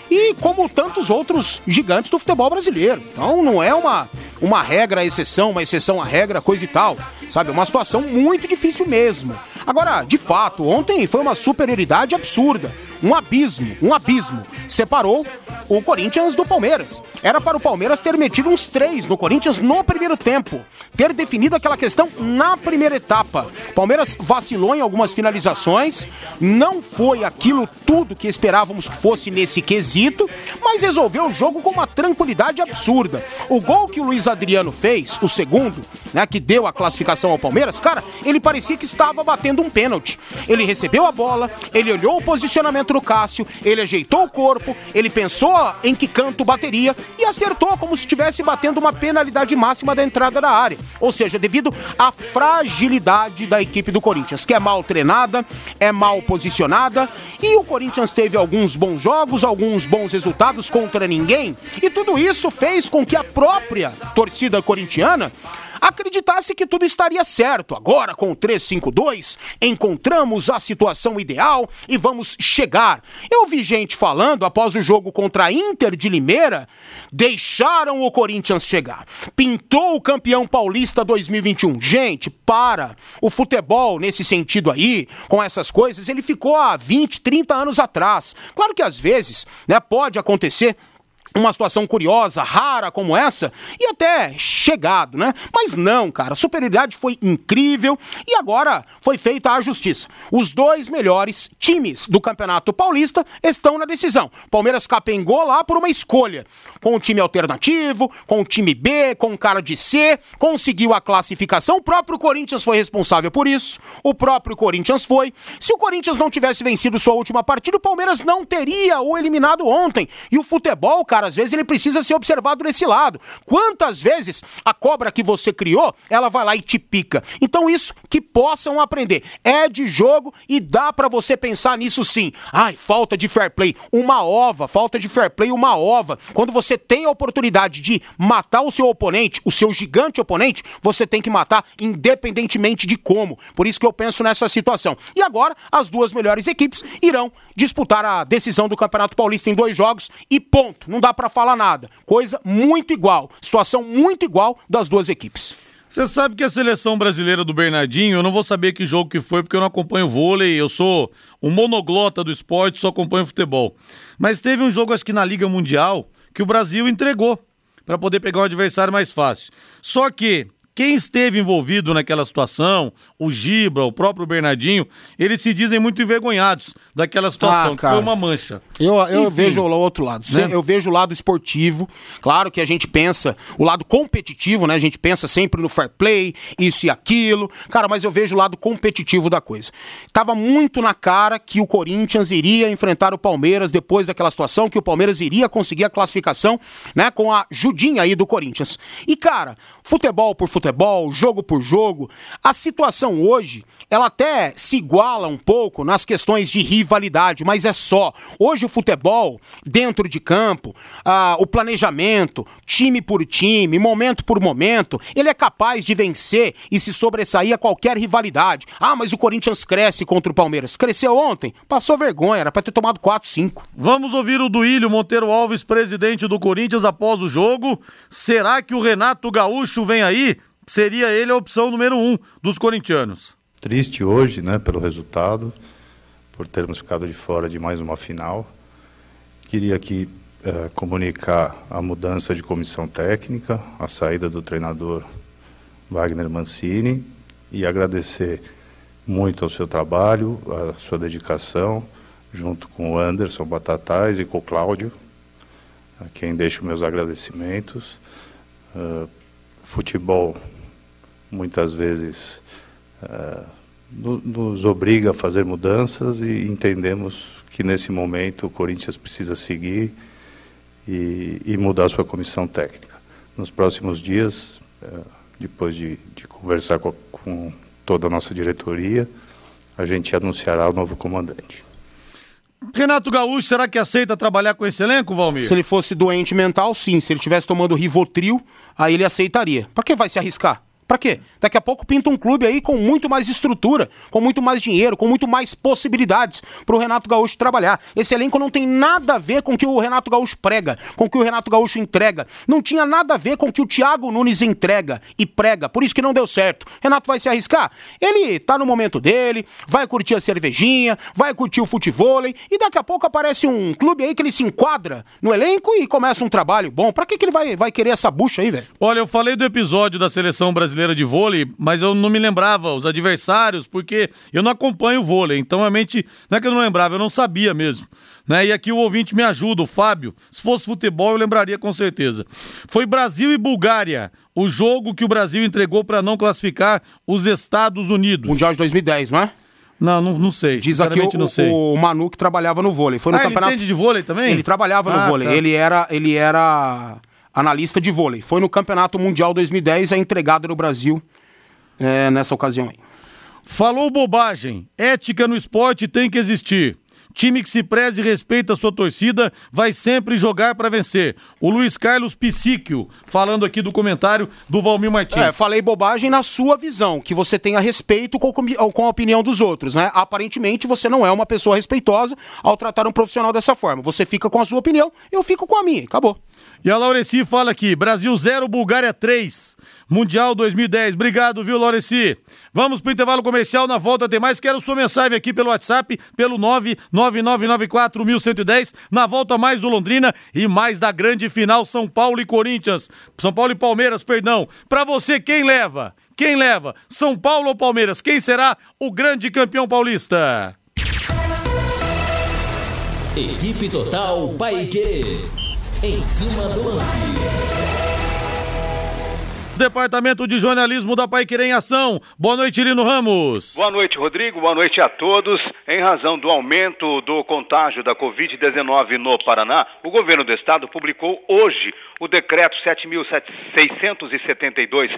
[SPEAKER 5] E como tantos outros gigantes do futebol brasileiro. Então não é uma uma regra, exceção, uma exceção à regra, coisa e tal. Sabe? É uma situação muito difícil mesmo. Agora, de fato, ontem foi uma superioridade absurda um abismo, um abismo, separou o Corinthians do Palmeiras. Era para o Palmeiras ter metido uns três no Corinthians no primeiro tempo, ter definido aquela questão na primeira etapa. Palmeiras vacilou em algumas finalizações, não foi aquilo tudo que esperávamos que fosse nesse quesito, mas resolveu o jogo com uma tranquilidade absurda. O gol que o Luiz Adriano fez, o segundo, né, que deu a classificação ao Palmeiras, cara, ele parecia que estava batendo um pênalti. Ele recebeu a bola, ele olhou o posicionamento contra o Cássio, ele ajeitou o corpo, ele pensou em que canto bateria e acertou como se estivesse batendo uma penalidade máxima da entrada da área. Ou seja, devido à fragilidade da equipe do Corinthians, que é mal treinada, é mal posicionada, e o Corinthians teve alguns bons jogos, alguns bons resultados contra ninguém, e tudo isso fez com que a própria torcida corintiana acreditasse que tudo estaria certo. Agora, com o 352, encontramos a situação ideal e vamos chegar. Eu vi gente falando após o jogo contra a Inter de Limeira, deixaram o Corinthians chegar. Pintou o campeão paulista 2021. Gente, para. O futebol, nesse sentido aí, com essas coisas, ele ficou há 20, 30 anos atrás. Claro que às vezes, né, pode acontecer uma situação curiosa, rara como essa, e até chegado, né? Mas não, cara, a superioridade foi incrível e agora foi feita a justiça. Os dois melhores times do Campeonato Paulista estão na decisão. Palmeiras capengou lá por uma escolha, com o time alternativo, com o time B, com o cara de C, conseguiu a classificação. O próprio Corinthians foi responsável por isso. O próprio Corinthians foi. Se o Corinthians não tivesse vencido sua última partida, o Palmeiras não teria o eliminado ontem. E o futebol, cara, cara. Às vezes ele precisa ser observado nesse lado. Quantas vezes a cobra que você criou, ela vai lá e te pica. Então isso que possam aprender. É de jogo e dá para você pensar nisso sim. Ai, falta de fair play, uma ova, falta de fair play, uma ova. Quando você tem a oportunidade de matar o seu oponente, o seu gigante oponente, você tem que matar independentemente de como. Por isso que eu penso nessa situação. E agora, as duas melhores equipes irão disputar a decisão do Campeonato Paulista em dois jogos e ponto. Não dá para falar nada. Coisa muito igual, situação muito igual das duas equipes.
[SPEAKER 2] Você sabe que a seleção brasileira do Bernardinho, eu não vou saber que jogo que foi, porque eu não acompanho vôlei, eu sou um monoglota do esporte, só acompanho futebol. Mas teve um jogo, acho que na Liga Mundial, que o Brasil entregou para poder pegar um adversário mais fácil. Só que quem esteve envolvido naquela situação, o Gibra, o próprio Bernardinho, eles se dizem muito envergonhados daquela situação, ah, que foi uma mancha.
[SPEAKER 5] Eu, eu Enfim, vejo o outro lado. Né? Eu vejo o lado esportivo. Claro que a gente pensa o lado competitivo, né? A gente pensa sempre no fair play, isso e aquilo. Cara, mas eu vejo o lado competitivo da coisa. Tava muito na cara que o Corinthians iria enfrentar o Palmeiras depois daquela situação, que o Palmeiras iria conseguir a classificação, né? Com a judinha aí do Corinthians. E, cara, futebol por futebol, jogo por jogo, a situação hoje, ela até se iguala um pouco nas questões de rivalidade, mas é só. Hoje o futebol, dentro de campo, ah, o planejamento, time por time, momento por momento, ele é capaz de vencer e se sobressair a qualquer rivalidade. Ah, mas o Corinthians cresce contra o Palmeiras. Cresceu ontem? Passou vergonha, era para ter tomado 4, 5.
[SPEAKER 2] Vamos ouvir o Duílio Monteiro Alves, presidente do Corinthians, após o jogo. Será que o Renato Gaúcho vem aí, seria ele a opção número um dos corintianos.
[SPEAKER 6] Triste hoje, né, pelo resultado, por termos ficado de fora de mais uma final. Queria aqui uh, comunicar a mudança de comissão técnica, a saída do treinador Wagner Mancini e agradecer muito ao seu trabalho, a sua dedicação, junto com o Anderson Batatais e com o Cláudio, a quem deixo meus agradecimentos. Uh, futebol muitas vezes uh, nos obriga a fazer mudanças e entendemos que nesse momento o Corinthians precisa seguir e, e mudar sua comissão técnica. Nos próximos dias, uh, depois de, de conversar com, com toda a nossa diretoria, a gente anunciará o novo comandante.
[SPEAKER 2] Renato Gaúcho, será que aceita trabalhar com esse elenco, Valmir?
[SPEAKER 5] Se ele fosse doente mental, sim. Se ele estivesse tomando Rivotril, aí ele aceitaria. Para que vai se arriscar? Para quê? Daqui a pouco pinta um clube aí com muito mais estrutura, com muito mais dinheiro, com muito mais possibilidades para o Renato Gaúcho trabalhar. Esse elenco não tem nada a ver com o que o Renato Gaúcho prega, com o que o Renato Gaúcho entrega. Não tinha nada a ver com o que o Thiago Nunes entrega e prega. Por isso que não deu certo. Renato vai se arriscar? Ele tá no momento dele, vai curtir a cervejinha, vai curtir o futebol e daqui a pouco aparece um clube aí que ele se enquadra no elenco e começa um trabalho bom. Para que, que ele vai, vai querer essa bucha aí, velho?
[SPEAKER 2] Olha, eu falei do episódio da seleção brasileira brasileira de vôlei, mas eu não me lembrava os adversários, porque eu não acompanho vôlei. Então, realmente, não é que eu não lembrava, eu não sabia mesmo. Né? E aqui o ouvinte me ajuda, o Fábio. Se fosse futebol, eu lembraria com certeza. Foi Brasil e Bulgária, o jogo que o Brasil entregou para não classificar os Estados Unidos.
[SPEAKER 5] Mundial de 2010, não é?
[SPEAKER 2] Não, não, não sei.
[SPEAKER 5] Diz aqui o,
[SPEAKER 2] não sei.
[SPEAKER 5] o Manu que trabalhava no vôlei. Foi no
[SPEAKER 2] ah,
[SPEAKER 5] campeonato.
[SPEAKER 2] Ele entende de vôlei também?
[SPEAKER 5] Ele trabalhava ah, no vôlei. Tá. Ele era, ele era analista de vôlei. Foi no Campeonato Mundial 2010, é entregado no Brasil é, nessa ocasião aí.
[SPEAKER 2] Falou bobagem. Ética no esporte tem que existir. Time que se preze e respeita a sua torcida vai sempre jogar para vencer. O Luiz Carlos Psíquio, falando aqui do comentário do Valmir Martins. É,
[SPEAKER 5] falei bobagem na sua visão, que você tenha respeito com, com a opinião dos outros, né? Aparentemente você não é uma pessoa respeitosa ao tratar um profissional dessa forma. Você fica com a sua opinião, eu fico com a minha. Acabou.
[SPEAKER 2] E a Laureci fala aqui: Brasil 0, Bulgária 3. Mundial 2010. Obrigado, viu, Laureci? Vamos pro intervalo comercial. Na volta tem mais. Quero sua mensagem aqui pelo WhatsApp, pelo 999941110. Na volta, mais do Londrina e mais da grande final São Paulo e Corinthians. São Paulo e Palmeiras, perdão. Pra você, quem leva? Quem leva? São Paulo ou Palmeiras? Quem será o grande campeão paulista?
[SPEAKER 1] Equipe Total Paique. Em cima do lance.
[SPEAKER 2] Departamento de Jornalismo da Paiquerê em Ação. Boa noite, Lino Ramos.
[SPEAKER 7] Boa noite, Rodrigo. Boa noite a todos. Em razão do aumento do contágio da Covid-19 no Paraná, o governo do estado publicou hoje o decreto 7.672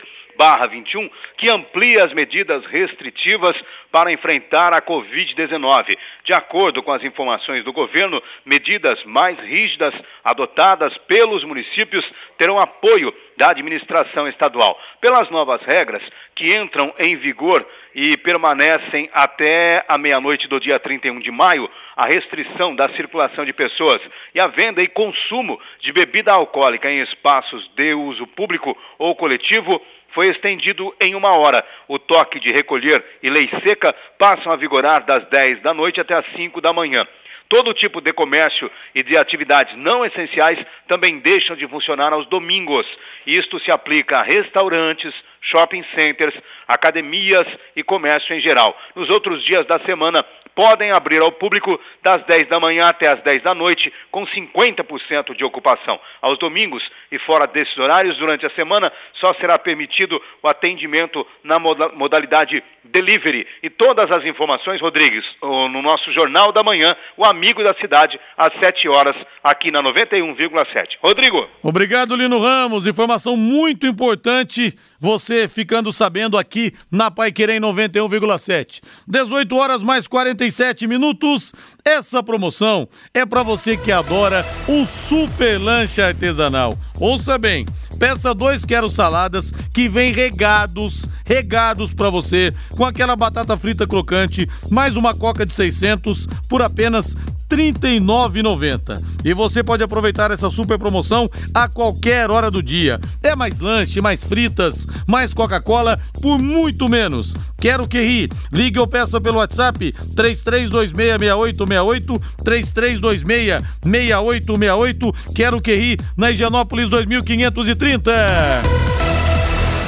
[SPEAKER 7] 21, que amplia as medidas restritivas para enfrentar a Covid-19. De acordo com as informações do governo, medidas mais rígidas adotadas pelos municípios terão apoio da administração estadual. Pelas novas regras que entram em vigor e permanecem até a meia-noite do dia 31 de maio, a restrição da circulação de pessoas e a venda e consumo de bebida alcoólica em espaços de uso público ou coletivo foi estendido em uma hora. O toque de recolher e lei seca passam a vigorar das 10 da noite até as 5 da manhã. Todo tipo de comércio e de atividades não essenciais também deixam de funcionar aos domingos. Isto se aplica a restaurantes, shopping centers, academias e comércio em geral. Nos outros dias da semana, podem abrir ao público das 10 da manhã até as 10 da noite, com 50% de ocupação. Aos domingos e fora desses horários, durante a semana, só será permitido o atendimento na modalidade delivery. E todas as informações, Rodrigues, no nosso Jornal da Manhã, o Amigo da Cidade, às 7 horas, aqui na 91,7. Rodrigo.
[SPEAKER 2] Obrigado, Lino Ramos. Informação muito importante você ficando sabendo aqui na Pai Querer 91,7. 18 horas mais 47 minutos. Essa promoção é para você que adora um super lanche artesanal. Ouça bem, peça dois quero saladas que vem regados, regados para você com aquela batata frita crocante, mais uma coca de 600 por apenas R$ 39,90. E você pode aproveitar essa super promoção a qualquer hora do dia. É mais lanche, mais fritas, mais Coca-Cola por muito menos. Quero que ri. Ligue ou peça pelo WhatsApp 33266868, 33266868. Quero que ri na Higienópolis 2530.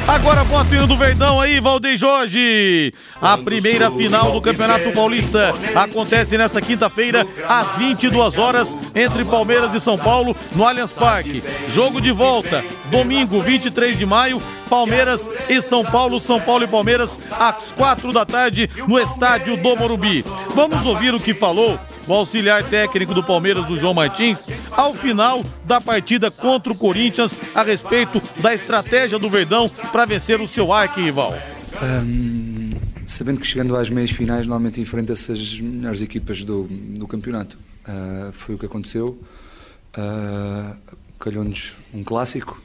[SPEAKER 2] Agora bota o hino do Verdão aí, Valdeir Jorge. A primeira final do Campeonato Paulista acontece nessa quinta-feira, às 22 horas, entre Palmeiras e São Paulo, no Allianz Parque. Jogo de volta, domingo, 23 de maio, Palmeiras e São Paulo, São Paulo e Palmeiras, às quatro da tarde, no estádio do Morumbi. Vamos ouvir o que falou o auxiliar técnico do Palmeiras, o João Martins, ao final da partida contra o Corinthians a respeito da estratégia do Verdão para vencer o seu arquirrival. Um,
[SPEAKER 8] sabendo que chegando às meias finais normalmente enfrenta-se as melhores equipas do, do campeonato. Uh, foi o que aconteceu. Uh, Calhou-nos um clássico.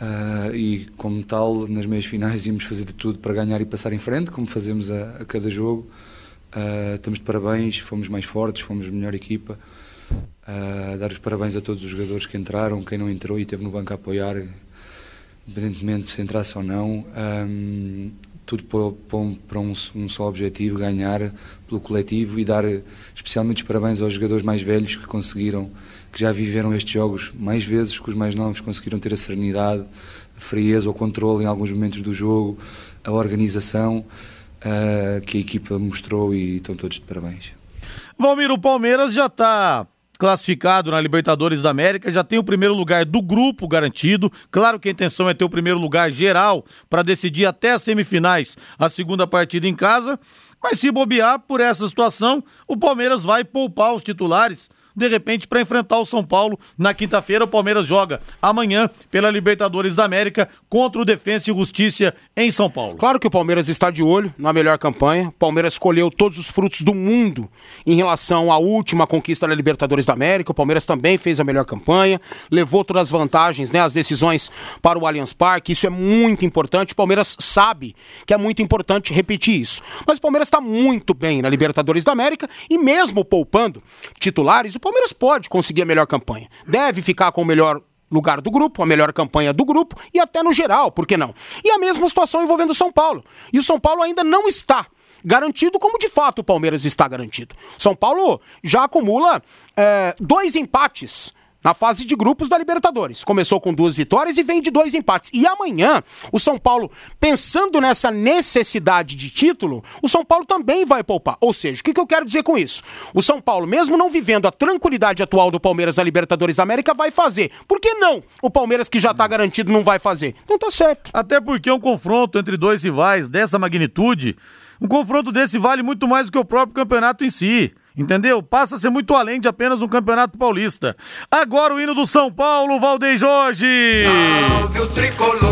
[SPEAKER 8] Uh, e como tal, nas meias finais íamos fazer de tudo para ganhar e passar em frente, como fazemos a, a cada jogo. Uh, estamos de parabéns, fomos mais fortes, fomos melhor equipa. Uh, dar os parabéns a todos os jogadores que entraram, quem não entrou e esteve no banco a apoiar, independentemente se entrasse ou não. Um, tudo para um, um, só objetivo, ganhar pelo coletivo e dar especialmente os parabéns aos jogadores mais velhos que conseguiram, que já viveram estes jogos mais vezes que os mais novos, conseguiram ter a serenidade, a frieza, o controle em alguns momentos do jogo, a organização uh, que a equipa mostrou e estão todos de parabéns.
[SPEAKER 2] Valmir, o Palmeiras já está classificado na Libertadores da América, já tem o primeiro lugar do grupo garantido. Claro que a intenção é ter o primeiro lugar geral para decidir até as semifinais a segunda partida em casa. Mas se bobear por essa situação, o Palmeiras vai poupar os titulares de repente, para enfrentar o São Paulo na quinta-feira. O Palmeiras joga amanhã pela Libertadores da América contra o Defensa e Justiça em São Paulo.
[SPEAKER 5] Claro que o Palmeiras está de olho na melhor campanha. O Palmeiras colheu todos os frutos do mundo em relação à última conquista da Libertadores da América. O Palmeiras também fez a melhor campanha, levou todas as vantagens, né, as decisões para o Allianz Parque. Isso é muito importante. O Palmeiras sabe que é muito importante repetir isso. Mas o Palmeiras está muito bem na Libertadores da América e mesmo poupando titulares, o Palmeiras pode conseguir a melhor campanha. Deve ficar com o melhor lugar do grupo, a melhor campanha do grupo e até no geral, por que não? E a mesma situação envolvendo o São Paulo. E o São Paulo ainda não está garantido como de fato o Palmeiras está garantido. São Paulo já acumula é, dois empates na fase de grupos da Libertadores. Começou com duas vitórias e vem de dois empates. E amanhã, o São Paulo, pensando nessa necessidade de título, o São Paulo também vai poupar. Ou seja, o que, eu quero dizer com isso? O São Paulo, mesmo não vivendo a tranquilidade atual do Palmeiras na Libertadores da América, vai fazer. Por que não? O Palmeiras, que já está garantido, não vai fazer. Então tá certo.
[SPEAKER 2] Até porque um confronto entre dois rivais dessa magnitude, um confronto desse vale muito mais do que o próprio campeonato em si. Entendeu? Passa a ser muito além de apenas um campeonato paulista. Agora o hino do São Paulo, Valdez Jorge!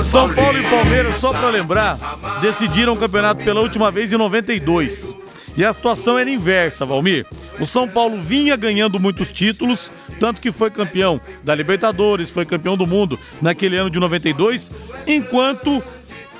[SPEAKER 2] São Paulo e Palmeiras, só para lembrar, decidiram o campeonato pela última vez em 92. E a situação era inversa, Valmir. O São Paulo vinha ganhando muitos títulos, tanto que foi campeão da Libertadores, foi campeão do mundo naquele ano de 92, enquanto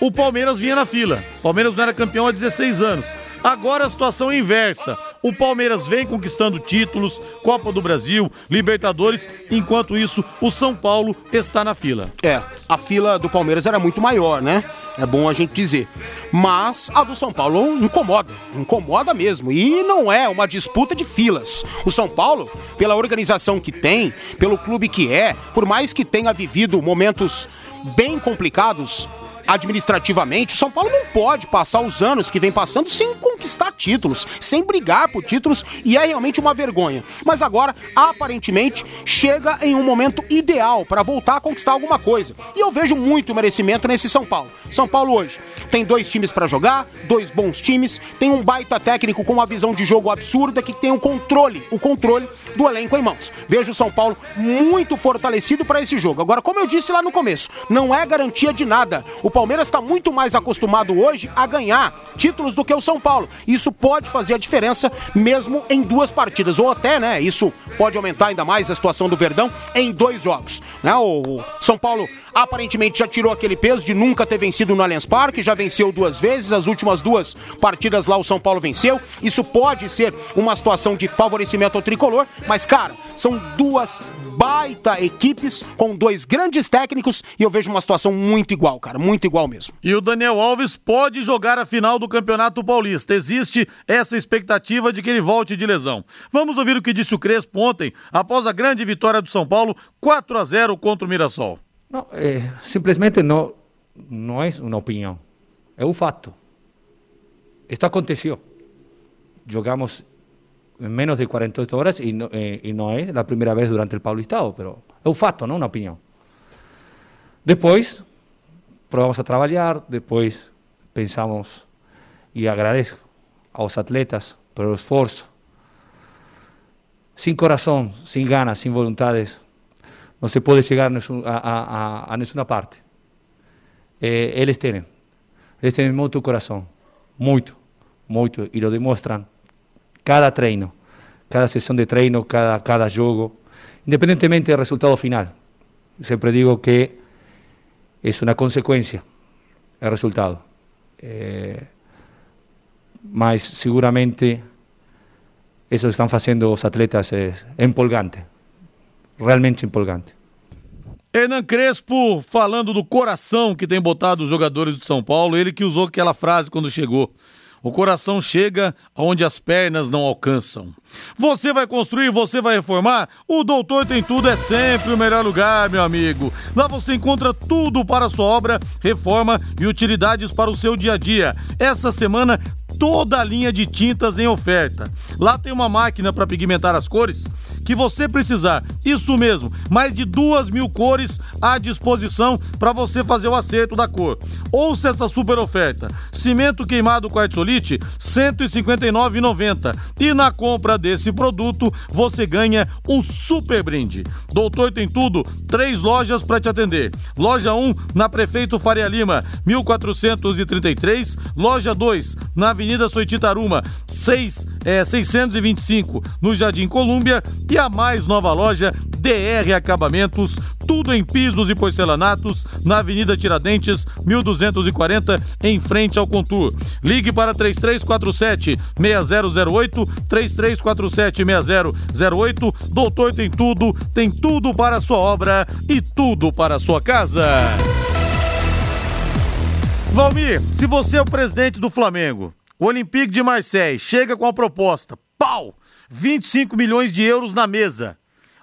[SPEAKER 2] o Palmeiras vinha na fila. O Palmeiras não era campeão há 16 anos. Agora a situação é inversa. O Palmeiras vem conquistando títulos, Copa do Brasil, Libertadores, enquanto isso o São Paulo está na fila.
[SPEAKER 5] É, a fila do Palmeiras era muito maior, né? É bom a gente dizer. Mas a do São Paulo incomoda, incomoda mesmo. E não é uma disputa de filas. O São Paulo, pela organização que tem, pelo clube que é, por mais que tenha vivido momentos bem complicados, administrativamente, o São Paulo não pode passar os anos que vem passando sem conquistar títulos, sem brigar por títulos, e é realmente uma vergonha. Mas agora, aparentemente, chega em um momento ideal para voltar a conquistar alguma coisa. E eu vejo muito merecimento nesse São Paulo. São Paulo hoje tem dois times para jogar, dois bons times, tem um baita técnico com uma visão de jogo absurda que tem o controle, o controle do elenco em mãos. Vejo o São Paulo muito fortalecido para esse jogo. Agora, como eu disse lá no começo, não é garantia de nada. O Palmeiras está muito mais acostumado hoje a ganhar títulos do que o São Paulo. Isso pode fazer a diferença mesmo em duas partidas, ou até, né? Isso pode aumentar ainda mais a situação do Verdão em dois jogos. Né? O São Paulo aparentemente já tirou aquele peso de nunca ter vencido no Allianz Parque, já venceu duas vezes, as últimas duas partidas lá o São Paulo venceu. Isso pode ser uma situação de favorecimento ao tricolor, mas cara, são duas baita equipes com dois grandes técnicos e eu vejo uma situação muito igual, cara, muito igual mesmo.
[SPEAKER 2] E o Daniel Alves pode jogar a final do Campeonato Paulista. Existe essa expectativa de que ele volte de lesão. Vamos ouvir o que disse o Crespo ontem, após a grande vitória do São Paulo, 4 a 0 contra o Mirassol.
[SPEAKER 9] No, eh, simplesmente no, no es una opinión, es un fato. Esto aconteció. Jugamos en menos de 48 horas y no, eh, y no es la primera vez durante el Paulistado, pero es un fato, no una opinión. Después, probamos a trabajar, después pensamos y agradezco a los atletas por el esfuerzo. Sin corazón, sin ganas, sin voluntades, no se puede llegar a, a, a, a ninguna parte. Eh, eles têm, eles têm muito coração, muito, muito, e lo demonstram cada treino, cada sessão de treino, cada, cada jogo, independentemente do resultado final. Sempre digo que é uma consequência o resultado. Eh, mas seguramente isso que estão fazendo os atletas é empolgante, realmente empolgante.
[SPEAKER 2] Hernan Crespo falando do coração que tem botado os jogadores do São Paulo, ele que usou aquela frase quando chegou. O coração chega onde as pernas não alcançam. Você vai construir, você vai reformar? O Doutor Tem Tudo é sempre o melhor lugar, meu amigo. Lá você encontra tudo para a sua obra, reforma e utilidades para o seu dia a dia. Essa semana toda a linha de tintas em oferta. Lá tem uma máquina para pigmentar as cores que você precisar. Isso mesmo, mais de duas mil cores à disposição para você fazer o acerto da cor. Ouça essa super oferta: cimento queimado quartzolite, R$ 159,90. E na compra desse produto você ganha um super brinde. Doutor tem tudo, três lojas para te atender. Loja 1 na Prefeito Faria Lima, 1433. Loja 2 na Soititaruma, 6, é, 625, no Jardim Colúmbia. E a mais nova loja, DR Acabamentos, tudo em pisos e porcelanatos, na Avenida Tiradentes, 1240, em frente ao Contur. Ligue para 3347 6008, 3347 6008. Doutor tem tudo, tem tudo para a sua obra e tudo para a sua casa. Valmir, se você é o presidente do Flamengo, o Olympique de Marseille chega com a proposta, pau, 25 milhões de euros na mesa.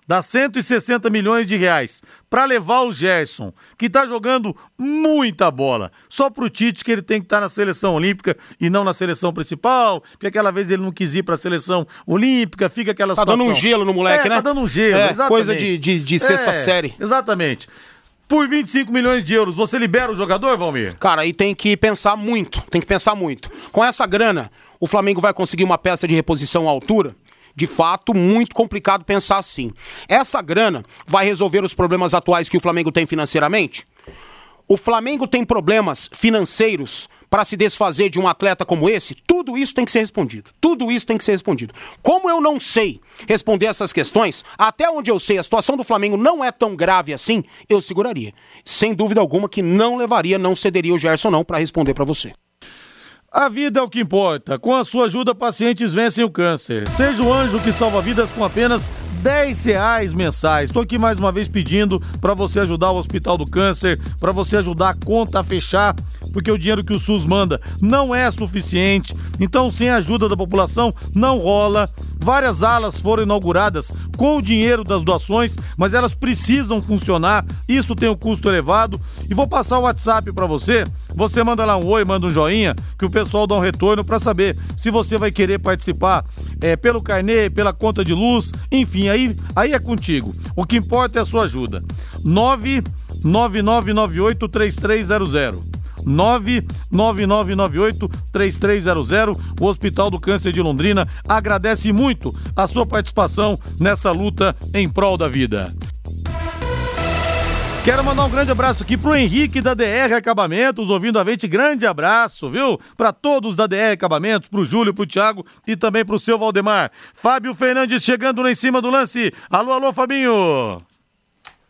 [SPEAKER 2] dá 160 milhões de reais para levar o Gerson, que tá jogando muita bola. Só pro Tite que ele tem que estar tá na seleção olímpica e não na seleção principal, porque aquela vez ele não quis ir pra seleção olímpica, fica aquela
[SPEAKER 5] Tá
[SPEAKER 2] situação.
[SPEAKER 5] dando um gelo no moleque,
[SPEAKER 2] é,
[SPEAKER 5] né?
[SPEAKER 2] Tá dando um gelo,
[SPEAKER 5] É,
[SPEAKER 2] exatamente.
[SPEAKER 5] coisa de- de- de sexta
[SPEAKER 2] É,
[SPEAKER 5] série.
[SPEAKER 2] Exatamente. Por 25 milhões de euros, você libera o jogador, Valmir?
[SPEAKER 5] Cara, aí tem que pensar muito, tem que pensar muito. Com essa grana, o Flamengo vai conseguir uma peça de reposição à altura? De fato, muito complicado pensar assim. Essa grana vai resolver os problemas atuais que o Flamengo tem financeiramente? O Flamengo tem problemas financeiros para se desfazer de um atleta como esse? Tudo isso tem que ser respondido. Tudo isso tem que ser respondido. Como eu não sei responder essas questões, até onde eu sei a situação do Flamengo não é tão grave assim, eu seguraria. Sem dúvida alguma que não levaria, não cederia o Gerson não para responder para você.
[SPEAKER 2] A vida é o que importa. Com a sua ajuda, pacientes vencem o câncer. Seja o anjo que salva vidas com apenas 10 reais mensais. Estou aqui mais uma vez pedindo para você ajudar o Hospital do Câncer, para você ajudar a conta a fechar, porque o dinheiro que o SUS manda não é suficiente. Então, sem a ajuda da população, não rola. Várias alas foram inauguradas com o dinheiro das doações, mas elas precisam funcionar. Isso tem um custo elevado. E vou passar o WhatsApp para você. Você manda lá um oi, manda um joinha, que o pessoal dá um retorno para saber se você vai querer participar é, pelo carnê, pela conta de luz, enfim, aí, aí é contigo. O que importa é a sua ajuda. 999983300. 99998-3300. O Hospital do Câncer de Londrina agradece muito a sua participação nessa luta em prol da vida. Quero mandar um grande abraço aqui pro Henrique da DR Acabamentos, ouvindo a gente. Grande abraço, viu? Para todos da DR Acabamentos, pro Júlio, pro Thiago e também pro seu Valdemar. Fábio Fernandes chegando lá em cima do lance. Alô, alô, Fabinho.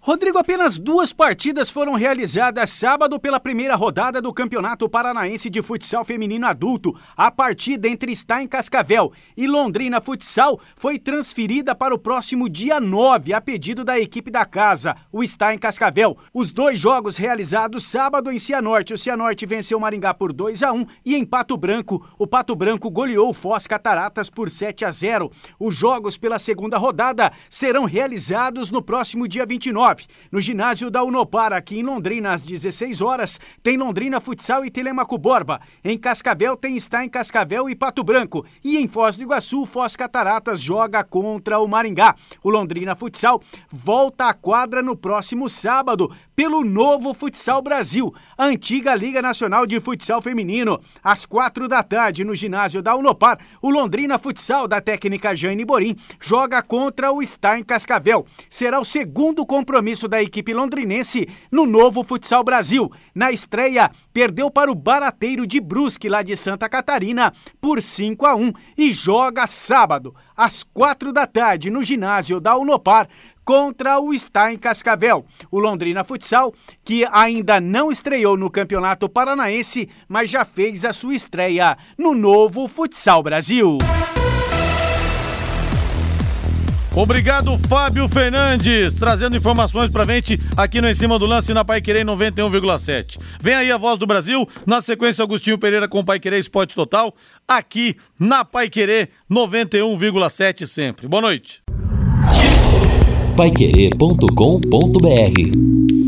[SPEAKER 10] Rodrigo, apenas duas partidas foram realizadas sábado pela primeira rodada do Campeonato Paranaense de Futsal Feminino Adulto. A partida entre Stein Cascavel e Londrina Futsal foi transferida para o próximo dia 9, a pedido da equipe da casa, o Stein Cascavel. Os dois jogos realizados sábado em Cianorte. O Cianorte venceu o Maringá por 2 a 1 e em Pato Branco, o Pato Branco goleou o Foz Cataratas por 7 a 0. Os jogos pela segunda rodada serão realizados no próximo dia 29. No ginásio da Unopar, aqui em Londrina, às 16 horas, tem Londrina Futsal e Telemaco Borba. Em Cascavel tem está em Cascavel e Pato Branco. E em Foz do Iguaçu, Foz Cataratas joga contra o Maringá. O Londrina Futsal volta à quadra no próximo sábado pelo novo Futsal Brasil, a antiga Liga Nacional de Futsal Feminino. Às quatro da tarde, no ginásio da Unopar, o Londrina Futsal da técnica Jane Borim joga contra o Stein Cascavel. Será o segundo compromisso da equipe londrinense no novo Futsal Brasil. Na estreia, perdeu para o Barateiro de Brusque, lá de Santa Catarina, por 5 a 1 e joga sábado, às quatro da tarde, no ginásio da Unopar, contra o Stein Cascavel. O Londrina Futsal, que ainda não estreou no Campeonato Paranaense, mas já fez a sua estreia no novo Futsal Brasil.
[SPEAKER 2] Obrigado, Fábio Fernandes, trazendo informações pra gente aqui no Em Cima do Lance na Pai Querer 91,7. Vem aí a voz do Brasil, na sequência Agostinho Pereira com Pai Querer Esporte Total, aqui na Pai Querer 91,7 sempre. Boa noite.
[SPEAKER 1] Paiquerê.com.br